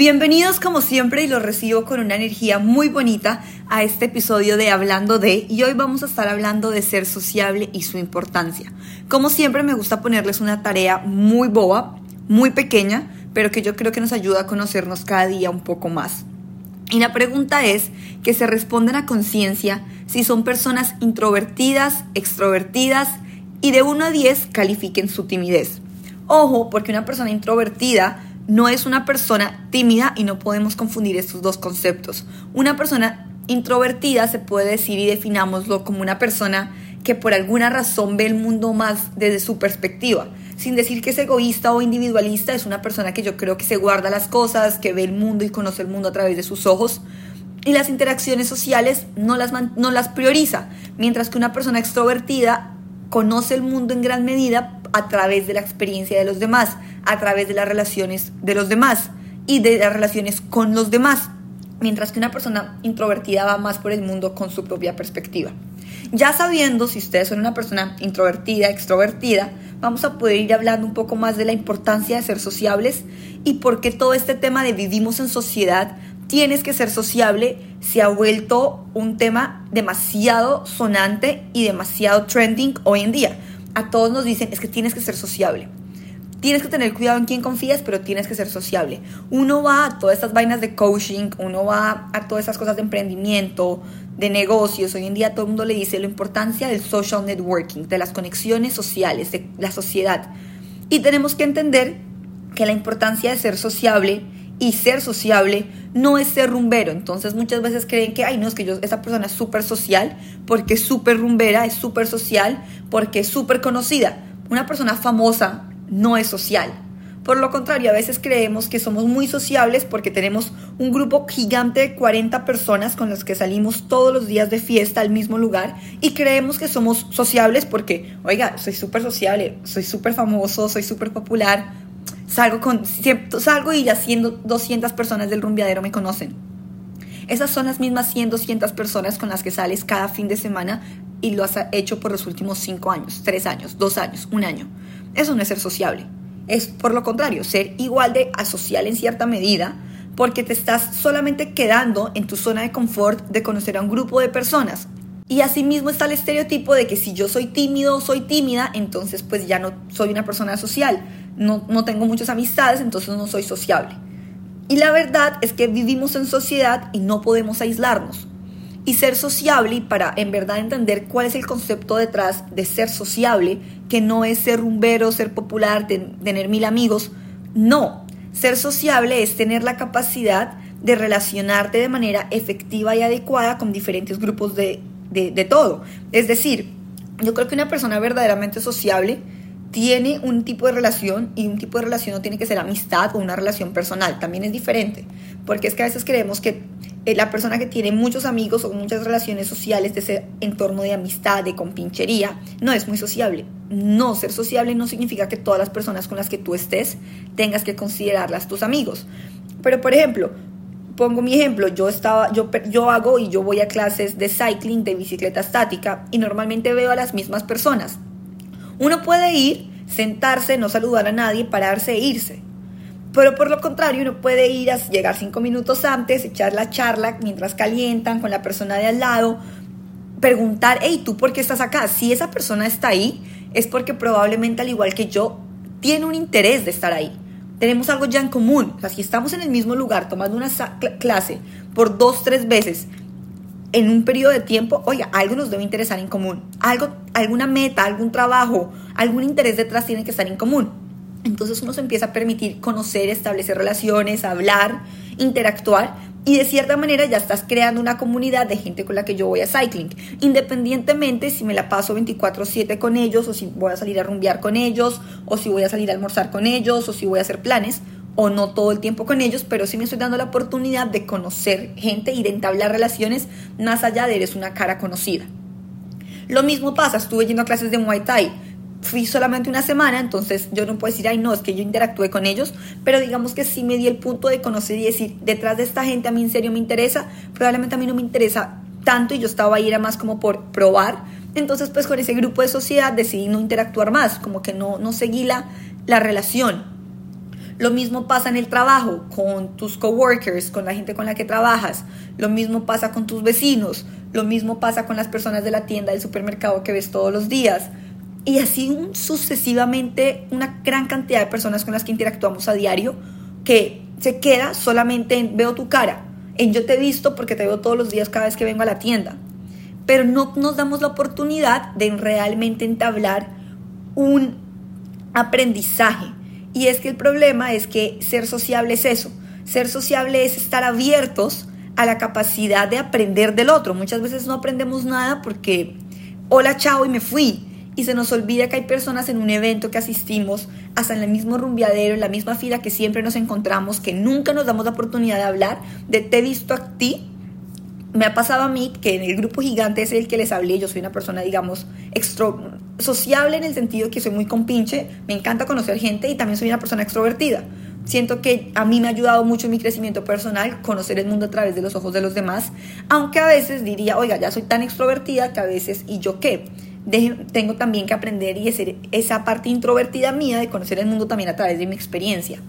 Bienvenidos como siempre y los recibo con una energía muy bonita a este episodio de Hablando de y hoy vamos a estar hablando de ser sociable y su importancia. Como siempre me gusta ponerles una tarea muy boba, muy pequeña, pero que yo creo que nos ayuda a conocernos cada día un poco más. Y la pregunta es que se respondan a conciencia si son personas introvertidas, extrovertidas y de 1 a 10 califiquen su timidez. Ojo, porque una persona introvertida no es una persona tímida y no podemos confundir estos dos conceptos. Una persona introvertida se puede decir y definámoslo como una persona que por alguna razón ve el mundo más desde su perspectiva. Sin decir que es egoísta o individualista, es una persona que yo creo que se guarda las cosas, que ve el mundo y conoce el mundo a través de sus ojos. Y las interacciones sociales no las, no las prioriza, mientras que una persona extrovertida conoce el mundo en gran medida a través de la experiencia de los demás a través de las relaciones de los demás y de las relaciones con los demás, mientras que una persona introvertida va más por el mundo con su propia perspectiva. Ya sabiendo si ustedes son una persona introvertida, extrovertida, vamos a poder ir hablando un poco más de la importancia de ser sociables y por qué todo este tema de vivimos en sociedad, tienes que ser sociable, se ha vuelto un tema demasiado sonante y demasiado trending hoy en día. A todos nos dicen es que tienes que ser sociable. Tienes que tener cuidado en quién confías, pero tienes que ser sociable. Uno va a todas estas vainas de coaching, uno va a todas esas cosas de emprendimiento, de negocios. Hoy en día todo el mundo le dice la importancia del social networking, de las conexiones sociales, de la sociedad. Y tenemos que entender que la importancia de ser sociable y ser sociable no es ser rumbero. Entonces muchas veces creen que, ay, no, es que yo, esa persona es súper social porque es súper rumbera, es súper social porque es súper conocida. Una persona famosa no es social. Por lo contrario, a veces creemos que somos muy sociables porque tenemos un grupo gigante de 40 personas con las que salimos todos los días de fiesta al mismo lugar y creemos que somos sociables porque, oiga, soy súper sociable, soy súper famoso, soy súper popular, salgo, con, salgo y ya 100, 200 personas del rumbeadero me conocen. Esas son las mismas 100, 200 personas con las que sales cada fin de semana y lo has hecho por los últimos 5 años, 3 años, 2 años, un año. Eso no es ser sociable. Es por lo contrario, ser igual de asocial en cierta medida, porque te estás solamente quedando en tu zona de confort de conocer a un grupo de personas. Y asimismo está el estereotipo de que si yo soy tímido o soy tímida, entonces pues ya no soy una persona social, no, no tengo muchas amistades, entonces no soy sociable. Y la verdad es que vivimos en sociedad y no podemos aislarnos y ser sociable para en verdad entender cuál es el concepto detrás de ser sociable, que no es ser rumbero, ser popular, tener mil amigos. No, ser sociable es tener la capacidad de relacionarte de manera efectiva y adecuada con diferentes grupos de, de todo. Es decir, yo creo que una persona verdaderamente sociable tiene un tipo de relación y un tipo de relación no tiene que ser amistad o una relación personal, también es diferente, porque es que a veces creemos que eh, la persona que tiene muchos amigos o muchas relaciones sociales de ese entorno de amistad, de compinchería, no es muy sociable. No, ser sociable no significa que todas las personas con las que tú estés tengas que considerarlas tus amigos. Pero, por ejemplo, pongo mi ejemplo, yo, estaba, yo, yo hago y yo voy a clases de cycling, de bicicleta estática, y normalmente veo a las mismas personas. Uno puede ir, sentarse, no saludar a nadie, pararse e irse pero por lo contrario, uno puede ir a llegar cinco minutos antes, echar la charla mientras calientan con la persona de al lado, preguntar, hey, ¿tú por qué estás acá? Si esa persona está ahí, es porque probablemente al igual que yo, tiene un interés de estar ahí. Tenemos algo ya en común. O si estamos en el mismo lugar tomando una clase por dos, tres veces en un periodo de tiempo, oiga, algo nos debe interesar en común. Algo, alguna meta, algún trabajo, algún interés detrás tiene que estar en común. Entonces uno se empieza a permitir conocer, establecer relaciones, hablar, interactuar y de cierta manera ya estás creando una comunidad de gente con la que yo voy a cycling. Independientemente si me la paso 24/7 con ellos o si voy a salir a rumbear con ellos o si voy a salir a almorzar con ellos o si voy a hacer planes o no todo el tiempo con ellos, pero sí me estoy dando la oportunidad de conocer gente y de entablar relaciones más allá de eres una cara conocida. Lo mismo pasa, estuve yendo a clases de Muay Thai fui solamente una semana, entonces yo no puedo decir, ay, no, es que yo interactué con ellos, pero digamos que sí me di el punto de conocer y decir, detrás de esta gente a mí en serio me interesa, probablemente a mí no me interesa tanto y yo estaba ahí era más como por probar, entonces pues con ese grupo de sociedad decidí no interactuar más, como que no, no seguí la, la relación. Lo mismo pasa en el trabajo, con tus coworkers, con la gente con la que trabajas. Lo mismo pasa con tus vecinos. Lo mismo pasa con las personas de la tienda, del supermercado que ves todos los días. Y así sucesivamente una gran cantidad de personas con las que interactuamos a diario que se queda solamente en veo tu cara, en yo te he visto porque te veo todos los días cada vez que vengo a la tienda. Pero no nos damos la oportunidad de realmente entablar un aprendizaje. Y es que el problema es que ser sociable es eso. Ser sociable es estar abiertos a la capacidad de aprender del otro. Muchas veces no aprendemos nada porque, hola, chao, y me fui. Y se nos olvida que hay personas en un evento que asistimos, hasta en el mismo rumbeadero, en la misma fila que siempre nos encontramos, que nunca nos damos la oportunidad de hablar, de te he visto a ti. Me ha pasado a mí que en el grupo gigante es el que les hablé, yo soy una persona, digamos, extro sociable en el sentido que soy muy compinche, me encanta conocer gente y también soy una persona extrovertida. Siento que a mí me ha ayudado mucho en mi crecimiento personal conocer el mundo a través de los ojos de los demás, aunque a veces diría, oiga, ya soy tan extrovertida que a veces, ¿y yo qué? Tengo también que aprender y hacer esa parte introvertida mía de conocer el mundo también a través de mi experiencia.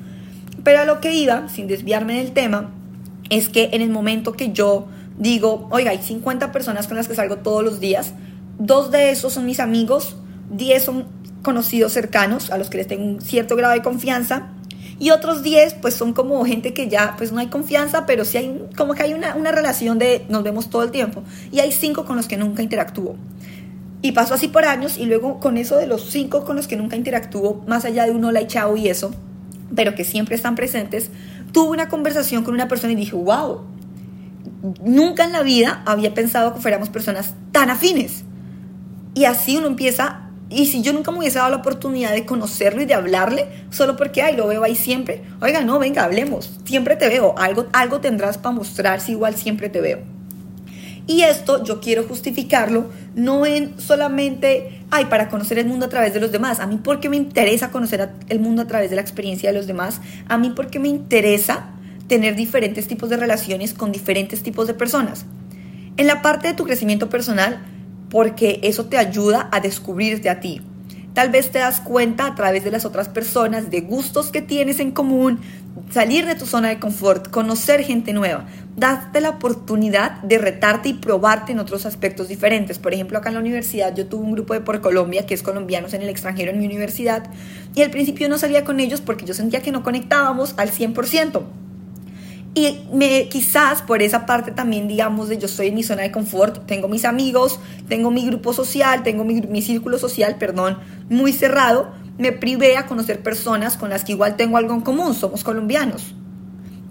Pero a lo que iba, sin desviarme del tema, es que en el momento que yo digo, oiga, hay 50 personas con las que salgo todos los días, dos de esos son mis amigos, 10 son conocidos cercanos a los que les tengo un cierto grado de confianza y otros 10 pues son como gente que ya pues no hay confianza, pero sí hay como que hay una, una relación de nos vemos todo el tiempo y hay 5 con los que nunca interactúo. Y pasó así por años y luego con eso de los 5 con los que nunca interactúo, más allá de un hola y chao y eso, pero que siempre están presentes, tuve una conversación con una persona y dije, wow, nunca en la vida había pensado que fuéramos personas tan afines. Y así uno empieza, y si yo nunca me hubiese dado la oportunidad de conocerlo y de hablarle, solo porque, ay, lo veo ahí siempre, oiga, no, venga, hablemos, siempre te veo, algo, algo tendrás para mostrar si igual siempre te veo. Y esto yo quiero justificarlo no en solamente, ay, para conocer el mundo a través de los demás, a mí porque me interesa conocer el mundo a través de la experiencia de los demás, a mí porque me interesa tener diferentes tipos de relaciones con diferentes tipos de personas. En la parte de tu crecimiento personal, porque eso te ayuda a descubrirte a ti. Tal vez te das cuenta a través de las otras personas, de gustos que tienes en común, salir de tu zona de confort, conocer gente nueva, darte la oportunidad de retarte y probarte en otros aspectos diferentes. Por ejemplo, acá en la universidad yo tuve un grupo de por Colombia, que es colombianos en el extranjero en mi universidad, y al principio no salía con ellos porque yo sentía que no conectábamos al 100%. Y me, quizás por esa parte también, digamos, de yo estoy en mi zona de confort, tengo mis amigos, tengo mi grupo social, tengo mi, mi círculo social, perdón, muy cerrado, me privé a conocer personas con las que igual tengo algo en común, somos colombianos.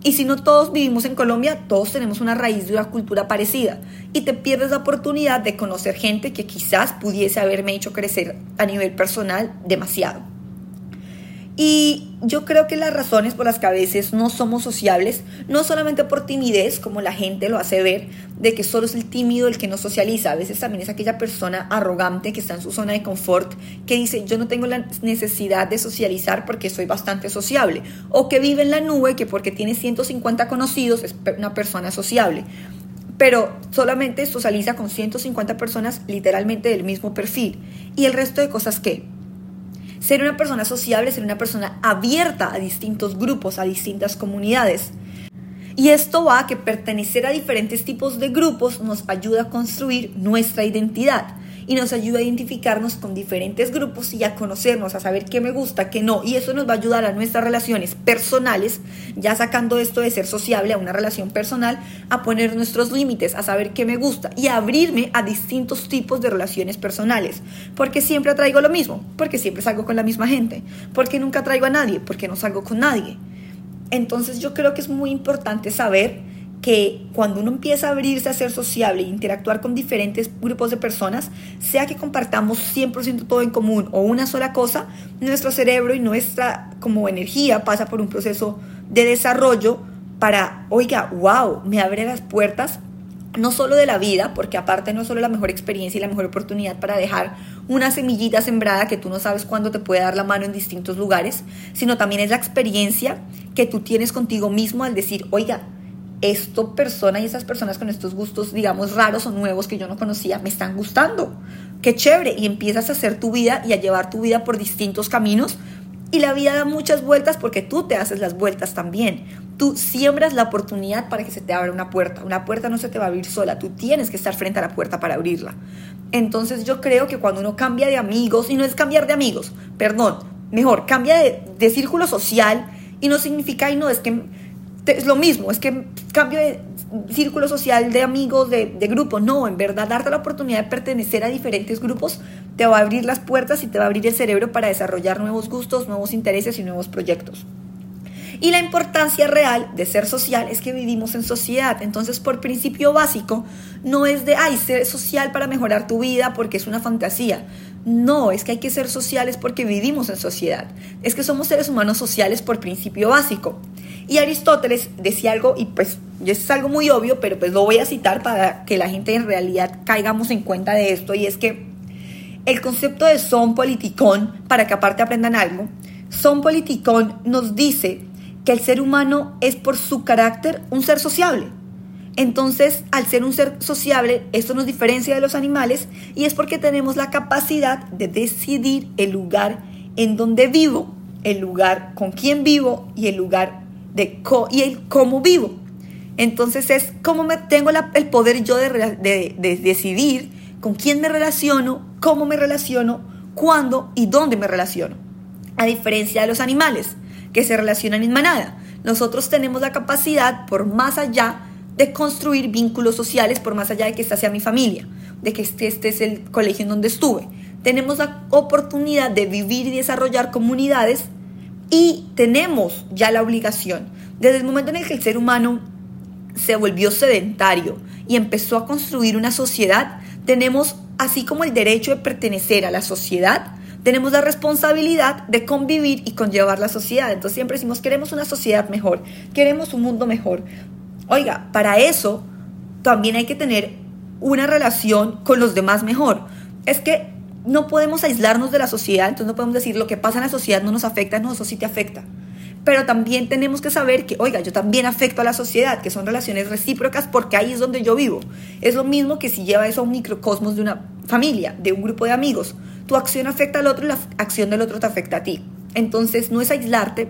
Y si no todos vivimos en Colombia, todos tenemos una raíz de una cultura parecida. Y te pierdes la oportunidad de conocer gente que quizás pudiese haberme hecho crecer a nivel personal demasiado. Y yo creo que las razones por las que a veces no somos sociables, no solamente por timidez, como la gente lo hace ver, de que solo es el tímido el que no socializa, a veces también es aquella persona arrogante que está en su zona de confort, que dice yo no tengo la necesidad de socializar porque soy bastante sociable, o que vive en la nube que porque tiene 150 conocidos es una persona sociable pero solamente socializa con 150 personas literalmente del mismo perfil. ¿Y el resto de cosas qué? Ser una persona sociable, ser una persona abierta a distintos grupos, a distintas comunidades. Y esto va a que pertenecer a diferentes tipos de grupos nos ayuda a construir nuestra identidad y nos ayuda a identificarnos con diferentes grupos y a conocernos, a saber qué me gusta, qué no. Y eso nos va a ayudar a nuestras relaciones personales, ya sacando esto de ser sociable a una relación personal, a poner nuestros límites, a saber qué me gusta y a abrirme a distintos tipos de relaciones personales. Porque siempre atraigo lo mismo, porque siempre salgo con la misma gente, porque nunca traigo a nadie, porque no salgo con nadie. Entonces yo creo que es muy importante saber que cuando uno empieza a abrirse a ser sociable e interactuar con diferentes grupos de personas, sea que compartamos 100% todo en común o una sola cosa, nuestro cerebro y nuestra como energía pasa por un proceso de desarrollo para, oiga, wow, me abre las puertas no solo de la vida, porque aparte no es solo la mejor experiencia y la mejor oportunidad para dejar una semillita sembrada que tú no sabes cuándo te puede dar la mano en distintos lugares, sino también es la experiencia que tú tienes contigo mismo al decir, oiga, esto persona y esas personas con estos gustos, digamos, raros o nuevos que yo no conocía, me están gustando. Qué chévere. Y empiezas a hacer tu vida y a llevar tu vida por distintos caminos Y la vida da muchas vueltas porque tú te haces las vueltas también. Tú siembras la oportunidad para que se te abra una puerta. Una puerta no se te va a abrir sola, tú tienes que estar frente a la puerta para abrirla. Entonces yo creo que cuando uno cambia de amigos, y no es cambiar de amigos, perdón, mejor, cambia de, círculo social y no significa, y no, es que es lo mismo, es que cambio de círculo social de amigos, de, de grupo, no, en verdad darte la oportunidad de pertenecer a diferentes grupos te va a abrir las puertas y te va a abrir el cerebro para desarrollar nuevos gustos, nuevos intereses y nuevos proyectos. Y la importancia real de ser social es que vivimos en sociedad. Entonces, por principio básico, no es de, ay, ser social para mejorar tu vida porque es una fantasía. No, es que hay que ser sociales porque vivimos en sociedad. Es que somos seres humanos sociales por principio básico. Y Aristóteles decía algo, y pues es algo muy obvio, pero pues lo voy a citar para que la gente en realidad caigamos en cuenta de esto, y es que el concepto de son politicón, para que aparte aprendan algo, son politicón nos dice que el ser humano es por su carácter un ser sociable. Entonces, al ser un ser sociable, esto nos diferencia de los animales y es porque tenemos la capacidad de decidir el lugar en donde vivo, el lugar con quién vivo y el lugar de y el cómo vivo. Entonces es cómo me tengo el poder yo de, de decidir con quién me relaciono, cómo me relaciono, cuándo y dónde me relaciono. A diferencia de los animales, que se relacionan en manada. Nosotros tenemos la capacidad, por más allá, de construir vínculos sociales, por más allá de que esta sea mi familia, de que este, este es el colegio en donde estuve. Tenemos la oportunidad de vivir y desarrollar comunidades y tenemos ya la obligación, desde el momento en el que el ser humano se volvió sedentario y empezó a construir una sociedad, tenemos así como el derecho de pertenecer a la sociedad, tenemos la responsabilidad de convivir y conllevar la sociedad. Entonces siempre decimos, queremos una sociedad mejor, queremos un mundo mejor. Oiga, para eso también hay que tener una relación con los demás mejor. Es que no podemos aislarnos de la sociedad, entonces no podemos decir lo que pasa en la sociedad no nos afecta, no, eso sí te afecta. Pero también tenemos que saber que, oiga, yo también afecto a la sociedad, que son relaciones recíprocas porque ahí es donde yo vivo. Es lo mismo que si lleva eso a un microcosmos de una familia, de un grupo de amigos tu acción afecta al otro y la acción del otro te afecta a ti. Entonces no es aislarte,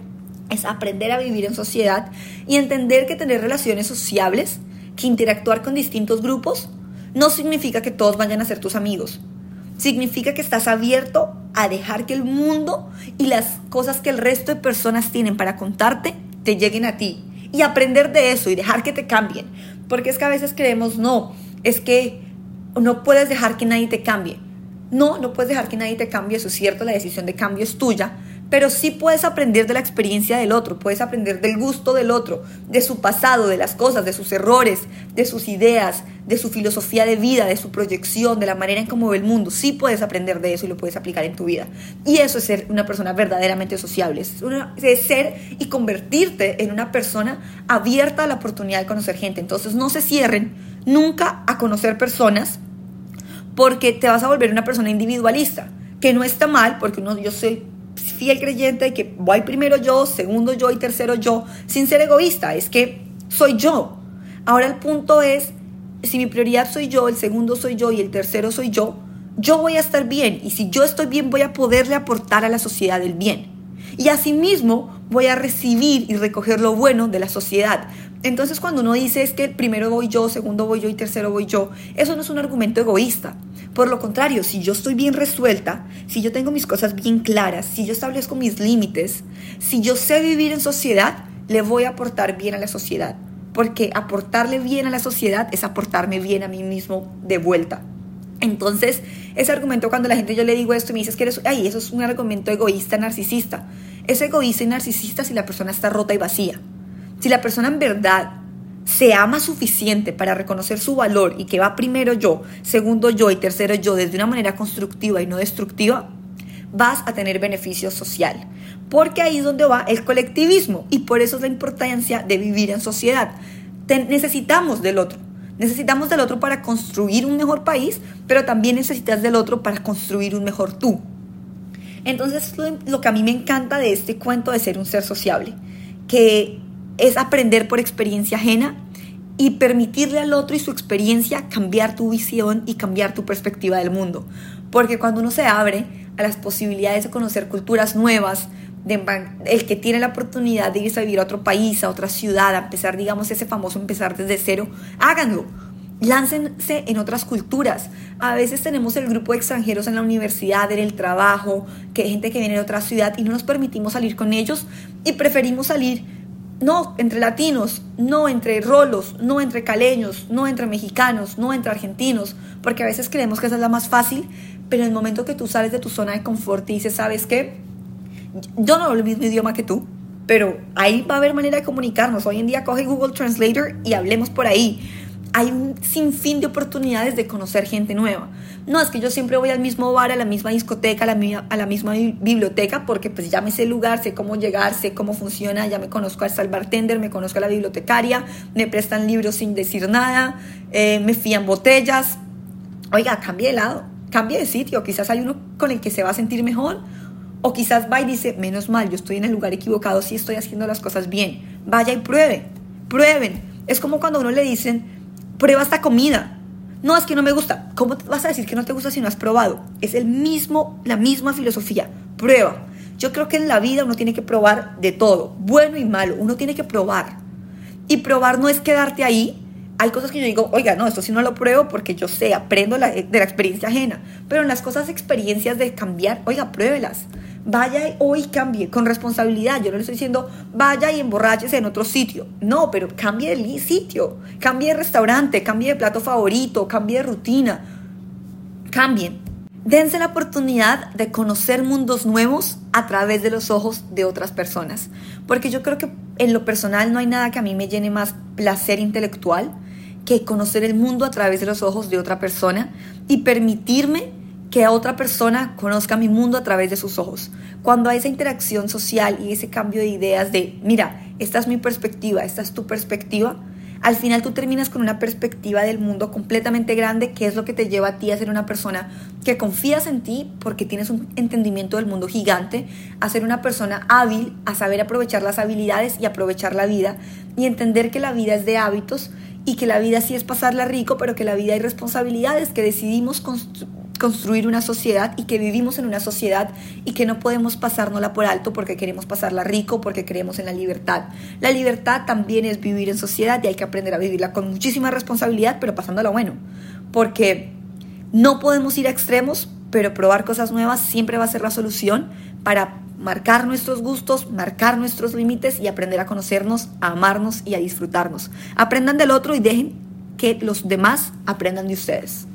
es aprender a vivir en sociedad y entender que tener relaciones sociables, que interactuar con distintos grupos, no significa que todos vayan a ser tus amigos. Significa que estás abierto a dejar que el mundo y las cosas que el resto de personas tienen para contarte te lleguen a ti. Y aprender de eso y dejar que te cambien. Porque es que a veces creemos, no, es que no puedes dejar que nadie te cambie. No, no puedes dejar que nadie te cambie, eso es cierto, la decisión de cambio es tuya, pero sí puedes aprender de la experiencia del otro, puedes aprender del gusto del otro, de su pasado, de las cosas, de sus errores, de sus ideas, de su filosofía de vida, de su proyección, de la manera en cómo ve el mundo. Sí puedes aprender de eso y lo puedes aplicar en tu vida. Y eso es ser una persona verdaderamente sociable, es, es ser y convertirte en una persona abierta a la oportunidad de conocer gente. Entonces no se cierren nunca a conocer personas porque te vas a volver una persona individualista, que no está mal, porque uno, yo soy fiel creyente de que voy primero yo, segundo yo y tercero yo, sin ser egoísta, es que soy yo. Ahora el punto es, si mi prioridad soy yo, el segundo soy yo y el tercero soy yo, yo voy a estar bien y si yo estoy bien voy a poderle aportar a la sociedad el bien. Y asimismo voy a recibir y recoger lo bueno de la sociedad. Entonces cuando uno dice es que primero voy yo, segundo voy yo y tercero voy yo, eso no es un argumento egoísta. Por lo contrario, si yo estoy bien resuelta, si yo tengo mis cosas bien claras, si yo establezco mis límites, si yo sé vivir en sociedad, le voy a aportar bien a la sociedad. Porque aportarle bien a la sociedad es aportarme bien a mí mismo de vuelta. Entonces, ese argumento cuando la gente yo le digo esto y me dice que eres, ay, eso es un argumento egoísta, narcisista. Es egoísta y narcisista si la persona está rota y vacía. Si la persona en verdad se ama suficiente para reconocer su valor y que va primero yo, segundo yo y tercero yo desde una manera constructiva y no destructiva, vas a tener beneficio social. Porque ahí es donde va el colectivismo y por eso es la importancia de vivir en sociedad. necesitamos del otro. Necesitamos del otro para construir un mejor país, pero también necesitas del otro para construir un mejor tú. Entonces, lo que a mí me encanta de este cuento de ser un ser sociable, que es aprender por experiencia ajena y permitirle al otro y su experiencia cambiar tu visión y cambiar tu perspectiva del mundo. Porque cuando uno se abre a las posibilidades de conocer culturas nuevas, el que tiene la oportunidad de irse a vivir a otro país, a otra ciudad, a empezar, digamos, ese famoso empezar desde cero, háganlo. Láncense en otras culturas. A veces tenemos el grupo de extranjeros en la universidad, en el trabajo, que hay gente que viene de otra ciudad y no nos permitimos salir con ellos y preferimos salir no entre latinos, no entre rolos, no entre caleños, no entre mexicanos, no entre argentinos, porque a veces creemos que esa es la más fácil, pero en el momento que tú sales de tu zona de confort y dices, ¿sabes qué? Yo no hablo el mismo idioma que tú, pero ahí va a haber manera de comunicarnos. Hoy en día coge Google Translator y hablemos por ahí hay un sinfín de oportunidades de conocer gente nueva. No es que yo siempre voy al mismo bar, a la misma discoteca, a la, misma biblioteca, porque pues ya me sé el lugar, sé cómo llegar, sé cómo funciona, ya me conozco al bartender, me conozco a la bibliotecaria, me prestan libros sin decir nada, eh, me fían botellas. Oiga, cambie de lado, cambie de sitio, quizás hay uno con el que se va a sentir mejor, o quizás va y dice, menos mal, yo estoy en el lugar equivocado, sí estoy haciendo las cosas bien. Vaya y pruebe, prueben. Es como cuando a uno le dicen, prueba esta comida. No, es que no me gusta. ¿Cómo vas a decir que no te gusta si no has probado? Es el mismo, la misma filosofía. Prueba. Yo creo que en la vida uno tiene que probar de todo, bueno y malo. Uno tiene que probar. Y probar no es quedarte ahí. Hay cosas que yo digo, oiga, no, esto sí no lo pruebo porque yo sé, aprendo de la experiencia ajena. Pero en las cosas, experiencias de cambiar, oiga, pruébelas vaya hoy cambie con responsabilidad. Yo no le estoy diciendo vaya y emborráchese en otro sitio. No, pero cambie de sitio, cambie de restaurante, cambie de plato favorito, cambie de rutina. Cambien. Dense la oportunidad de conocer mundos nuevos a través de los ojos de otras personas. Porque yo creo que en lo personal no hay nada que a mí me llene más placer intelectual que conocer el mundo a través de los ojos de otra persona y permitirme que otra persona conozca mi mundo a través de sus ojos. Cuando hay esa interacción social y ese cambio de ideas de, mira, esta es mi perspectiva, esta es tu perspectiva, al final tú terminas con una perspectiva del mundo completamente grande, que es lo que te lleva a ti a ser una persona que confías en ti porque tienes un entendimiento del mundo gigante, a ser una persona hábil, a saber aprovechar las habilidades y aprovechar la vida y entender que la vida es de hábitos y que la vida sí es pasarla rico, pero que la vida hay responsabilidades que decidimos construir una sociedad y que vivimos en una sociedad y que no podemos pasárnosla por alto porque queremos pasarla rico, porque creemos en la libertad. La libertad también es vivir en sociedad y hay que aprender a vivirla con muchísima responsabilidad, pero pasándola bueno, porque no podemos ir a extremos, pero probar cosas nuevas siempre va a ser la solución para marcar nuestros gustos, marcar nuestros límites y aprender a conocernos, a amarnos y a disfrutarnos. Aprendan del otro y dejen que los demás aprendan de ustedes.